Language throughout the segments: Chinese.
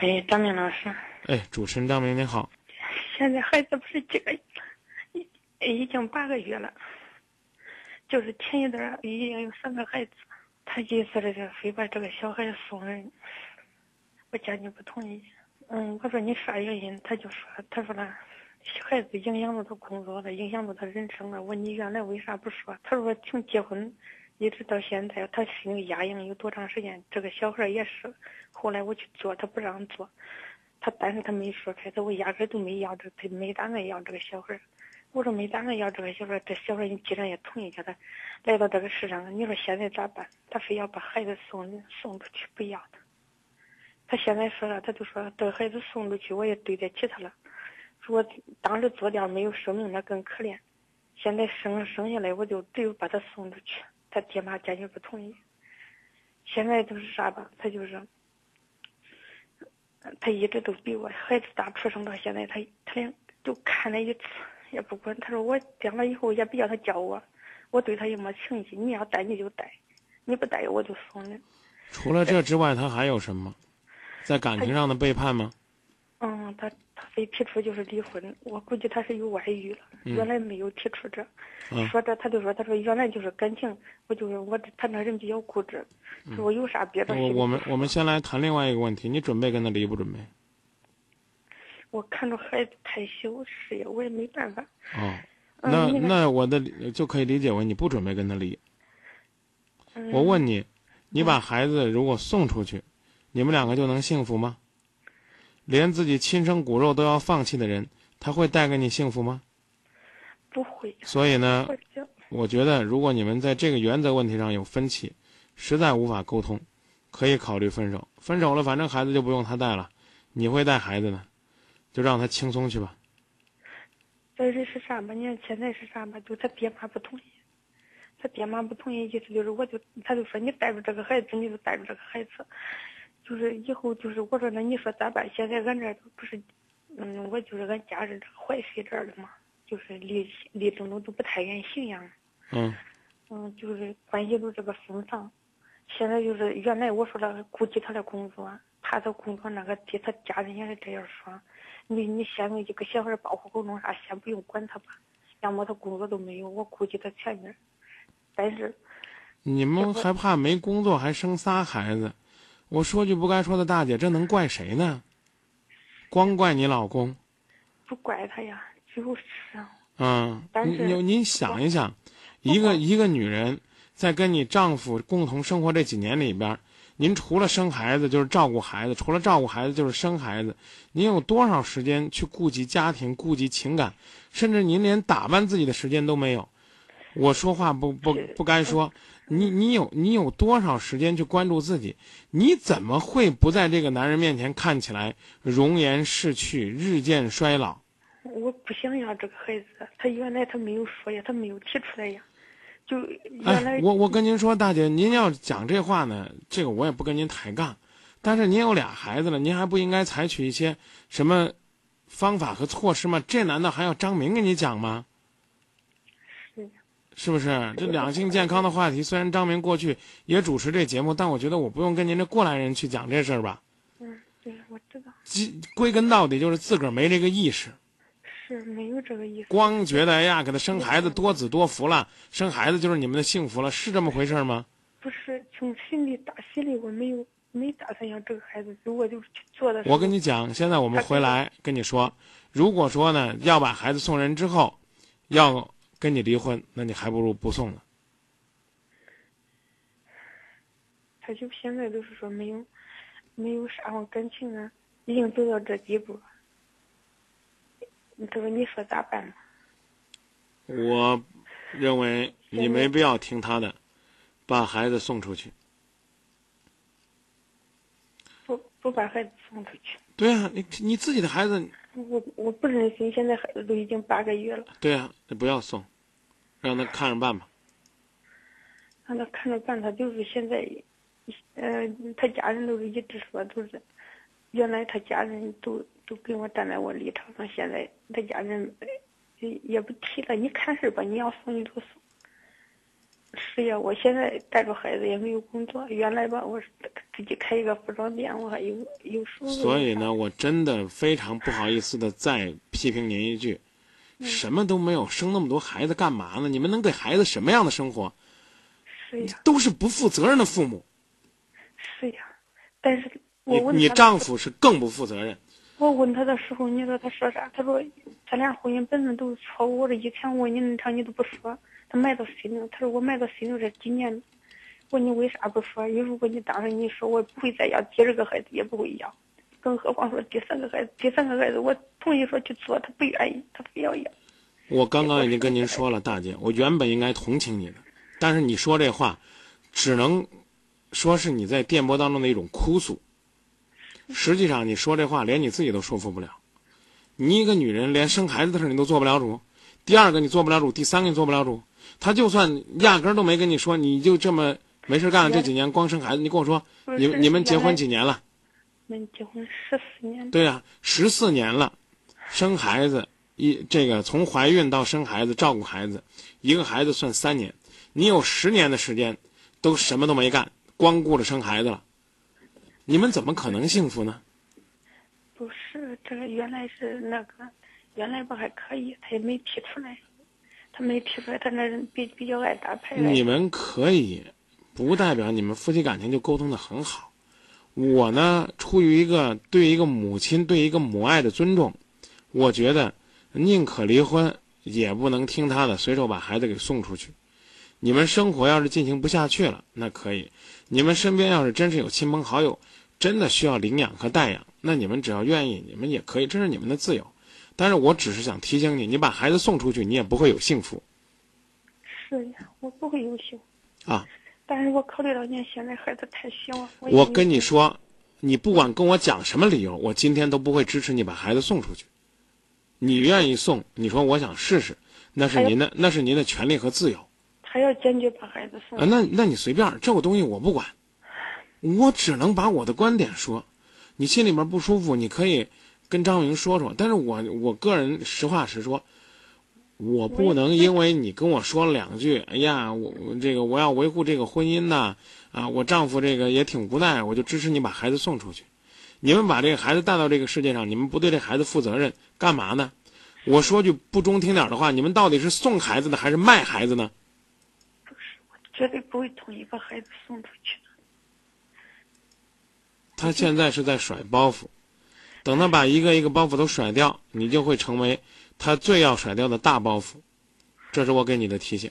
喂，张明老师。哎，主持人张明，你好。现在孩子不是几个，已已经八个月了，就是前一段已经有三个孩子，他意思是非把这个小孩送人，我坚决不同意。嗯，我说你啥原因？他就说，他说了，小孩子影响到他工作了，影响到他人生了。我你原来为啥不说？他说从结婚一直到现在，他心里压抑有多长时间？这个小孩也是，后来我去做，他不让做。他但是他没说开，他我压根都没要这，他没打算要这个小孩我说没打算要这个小孩这小孩你既然也同意叫他来到这个世上，你说现在咋办？他非要把孩子送送出去，不要他。他现在说了，他就说这孩子送出去，我也对得起他了。说当时做掉没有生命，那更可怜。现在生生下来，我就只有把他送出去。他爹妈坚决不同意。现在就是啥吧？他就是。他一直都比我孩子大，出生到现在，他他连就看了一次也不管。他说我长了以后也不要他教我，我对他也没情意。你要带你就带，你不带我就送了。除了这之外，他还有什么？在感情上的背叛吗？嗯，他。非提出就是离婚，我估计他是有外遇了，原来没有提出这，说这他就说他说原来就是感情，我就是我他那人比较固执，说有啥别的。我我们我们先来谈另外一个问题，你准备跟他离不准备？我看着孩子太小，事业我也没办法。哦，那那我的就可以理解为你不准备跟他离。我问你，你把孩子如果送出去，你们两个就能幸福吗？连自己亲生骨肉都要放弃的人，他会带给你幸福吗？不会。所以呢，我觉得如果你们在这个原则问题上有分歧，实在无法沟通，可以考虑分手。分手了，反正孩子就不用他带了，你会带孩子呢，就让他轻松去吧。但是是啥吧？你看现在是啥吧？就他爹妈不同意，他爹妈不同意，意思就是我就他就说你带着这个孩子，你就带着这个孩子。就是以后就是我说那你说咋办？现在俺这不是，嗯，我就是俺家人这个淮西这儿的嘛，就是离离郑州都不太远信阳。嗯。嗯，就是关系都这个封房，现在就是原来我说了顾及他的工作，怕他工作那个地，他家人也是这样说。你你先一个小孩保护狗弄啥，先不用管他吧，要么他工作都没有，我估计他前面。但是。你们还怕没工作还生仨孩子？我说句不该说的，大姐，这能怪谁呢？光怪你老公？不怪他呀，就是啊。嗯，您您想一想，一个一个女人在跟你丈夫共同生活这几年里边，您除了生孩子就是照顾孩子，除了照顾孩子就是生孩子，您有多少时间去顾及家庭、顾及情感，甚至您连打扮自己的时间都没有？我说话不不不该说。你你有你有多少时间去关注自己？你怎么会不在这个男人面前看起来容颜逝去、日渐衰老？我不想要这个孩子，他原来他没有说呀，他没有提出来呀，就原来。我我跟您说，大姐，您要讲这话呢，这个我也不跟您抬杠，但是您有俩孩子了，您还不应该采取一些什么方法和措施吗？这难道还要张明给你讲吗？是不是这两性健康的话题？虽然张明过去也主持这节目，但我觉得我不用跟您这过来人去讲这事儿吧。嗯，对，我知道。归根到底就是自个儿没这个意识。是没有这个意思。光觉得哎呀，给他生孩子多子多福了，生孩子就是你们的幸福了，是这么回事吗？不是，从心里打心里我没有没打算要这个孩子，如果就是去做的。我跟你讲，现在我们回来跟你说，如果说呢要把孩子送人之后，要。跟你离婚，那你还不如不送呢。他就现在就是说没有，没有啥感情啊，已经走到这地步。这个：“你说咋办呢？”我认为你没必要听他的，把孩子送出去。不不把孩子送出去。对啊，你你自己的孩子。我我不忍心，现在孩子都已经八个月了。对啊，你不要送，让他看着办吧。让他看着办，他就是现在，呃，他家人都是一直说都是，原来他家人都都跟我站在我立场上，现在他家人也也不提了。你看事吧，你要送你就送。是呀，我现在带着孩子也没有工作。原来吧，我是自己开一个服装店，我还有有收入。所以呢，我真的非常不好意思的再批评您一句：什么都没有，生那么多孩子干嘛呢？你们能给孩子什么样的生活？是呀，都是不负责任的父母。是呀，但是我问你丈夫是更不负责任。我问他的时候，你说他说啥？他说咱俩婚姻本身都是错误。我说以前问你那场你都不说，他埋到心里。他说我埋到心里这几年，我说你为啥不说？你如果你当时你说，我不会再要第二个孩子，也不会要，更何况说第三个孩子。第三个孩子，我同意说去做，他不愿意，他非要要。我刚刚已经跟您说了，大姐，我原本应该同情你的，但是你说这话，只能说是你在电波当中的一种哭诉。实际上，你说这话连你自己都说服不了。你一个女人，连生孩子的事你都做不了主。第二个，你做不了主；第三个，你做不了主。他就算压根都没跟你说，你就这么没事干这几年光生孩子。你跟我说，你你们结婚几年了？们结婚十四年。对呀，十四年了，生孩子一这个从怀孕到生孩子照顾孩子，一个孩子算三年，你有十年的时间，都什么都没干，光顾着生孩子了。你们怎么可能幸福呢？不是，这个原来是那个，原来不还可以，他也没提出来，他没提出来，他那人比比较爱打牌。你们可以，不代表你们夫妻感情就沟通的很好。我呢，出于一个对一个母亲对一个母爱的尊重，我觉得宁可离婚，也不能听他的，随手把孩子给送出去。你们生活要是进行不下去了，那可以。你们身边要是真是有亲朋好友。真的需要领养和代养，那你们只要愿意，你们也可以，这是你们的自由。但是我只是想提醒你，你把孩子送出去，你也不会有幸福。是呀，我不会有幸福。啊！但是我考虑到您现在孩子太小。我跟你说，你不管跟我讲什么理由，我今天都不会支持你把孩子送出去。你愿意送，你说我想试试，那是您的，那是您的权利和自由。他要坚决把孩子送。啊，那那你随便，这个东西我不管。我只能把我的观点说，你心里面不舒服，你可以跟张明说说。但是我我个人实话实说，我不能因为你跟我说了两句，哎呀，我这个我要维护这个婚姻呐，啊，我丈夫这个也挺无奈，我就支持你把孩子送出去。你们把这个孩子带到这个世界上，你们不对这孩子负责任，干嘛呢？我说句不中听点的话，你们到底是送孩子的还是卖孩子呢？不是，我绝对不会同意把孩子送出去。他现在是在甩包袱，等他把一个一个包袱都甩掉，你就会成为他最要甩掉的大包袱。这是我给你的提醒，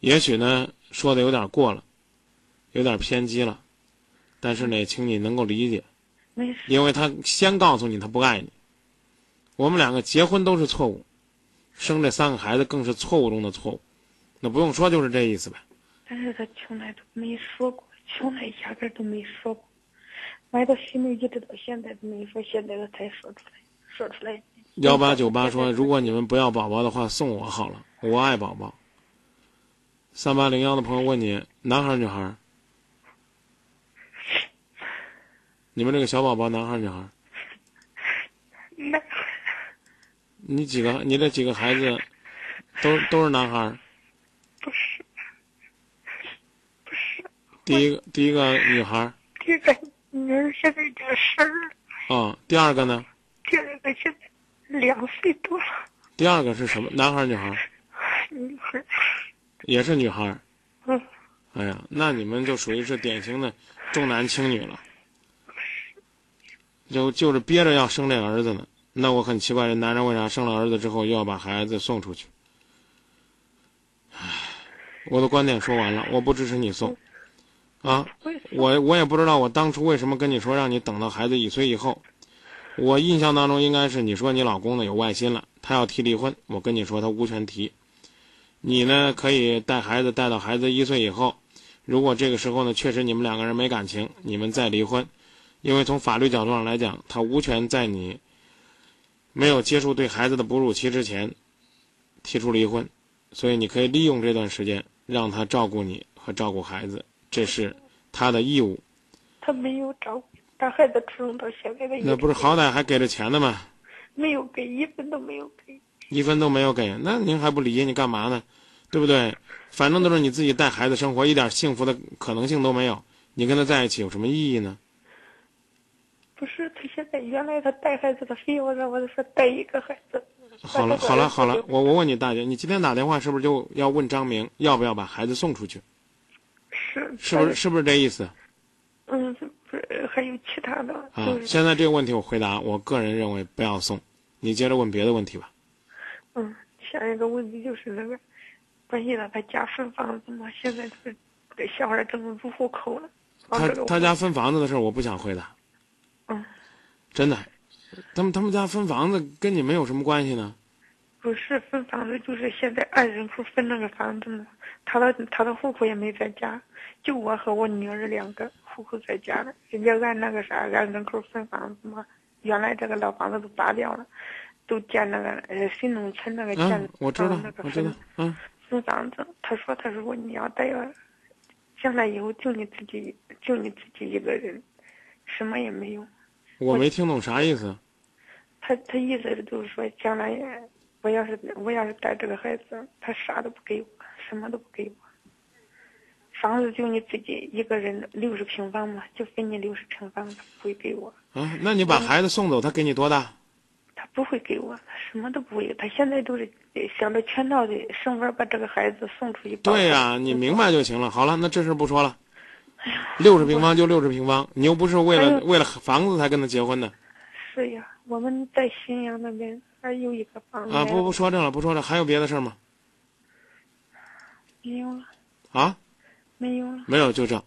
也许呢说的有点过了，有点偏激了，但是呢，请你能够理解，因为他先告诉你他不爱你。我们两个结婚都是错误，生这三个孩子更是错误中的错误，那不用说就是这意思呗。但是他从来都没说过，从来压根都没说过。埋到心里一直到现在都没说，现在他才说出来，说出来。幺八九八说：“如果你们不要宝宝的话，送我好了，我爱宝宝。”三八零幺的朋友问你：男孩女孩？你们这个小宝宝男孩女孩？你几个？你这几个孩子，都都是男孩？不是，不是。第一个，第一个女孩。第一个。女儿现在得十儿。啊，第二个呢？两岁多了。第二个是什么？男孩女孩？女孩。也是女孩。嗯。哎呀，那你们就属于是典型的重男轻女了。就就是憋着要生这儿子呢，那我很奇怪，这男人为啥生了儿子之后又要把孩子送出去？唉，我的观点说完了，我不支持你送。啊，我我也不知道我当初为什么跟你说让你等到孩子一岁以后，我印象当中应该是你说你老公呢有外心了，他要提离婚，我跟你说他无权提，你呢可以带孩子带到孩子一岁以后，如果这个时候呢确实你们两个人没感情，你们再离婚，因为从法律角度上来讲，他无权在你没有结束对孩子的哺乳期之前提出离婚，所以你可以利用这段时间让他照顾你和照顾孩子。这是他的义务。他没有照顾，他孩子出生到现在的。那不是好歹还给了钱的吗？没有给，一分都没有给。一分都没有给，那您还不离？你干嘛呢？对不对？反正都是你自己带孩子生活，一点幸福的可能性都没有。你跟他在一起有什么意义呢？不是，他现在原来他带孩子他非要让我说带一个孩子。好了好了好了，我我问你大姐，你今天打电话是不是就要问张明要不要把孩子送出去？是。是不是是不是这意思？嗯，还有其他的。啊，现在这个问题我回答，我个人认为不要送。你接着问别的问题吧。嗯，下一个问题就是那个，关系到他家分房子嘛，现在这个小孩正入户口了。他他家分房子的事我不想回答。嗯。真的，他们他们家分房子跟你们有什么关系呢？不是分房子，就是现在按人口分那个房子嘛。他的他的户口也没在家，就我和我女儿两个户口在家了。人家按那个啥，按人口分房子嘛。原来这个老房子都扒掉了，都建那个呃新农村那个建的，我知道，我知道，嗯，分房子。他说他如果你要带，将来以后就你自己就你自己一个人，什么也没有。我没听懂啥意思。他他意思就是说，将来我要是我要是带这个孩子，他啥都不给我，什么都不给我。房子就你自己一个人六十平方嘛，就分你六十平方，他不会给我。啊，那你把孩子送走，他给你多大？他不会给我，他什么都不会。他现在都是想着全套的生活，把这个孩子送出去。对呀，你明白就行了。好了，那这事不说了。六十平方就六十平方，你又不是为了为了房子才跟他结婚的。是呀，我们在新阳那边还有一个房子。啊，不不说这了，不说这，还有别的事吗？没有了。啊？没有了，没有就这。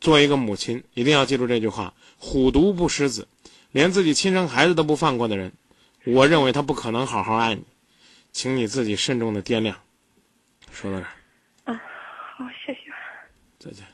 作为一个母亲，一定要记住这句话：虎毒不食子，连自己亲生孩子都不放过的人，我认为他不可能好好爱你，请你自己慎重的掂量。说到这儿。啊，好，谢谢。再见。